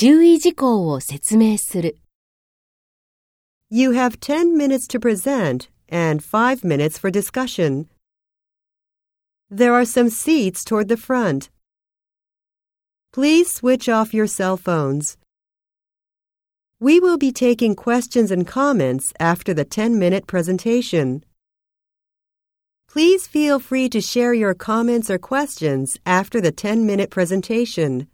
注意事項を説明する。You have 10 minutes to present and 5 minutes for discussion. There are some seats toward the front. Please switch off your cell phones. We will be taking questions and comments after the 10 minute presentation. Please feel free to share your comments or questions after the 10 minute presentation.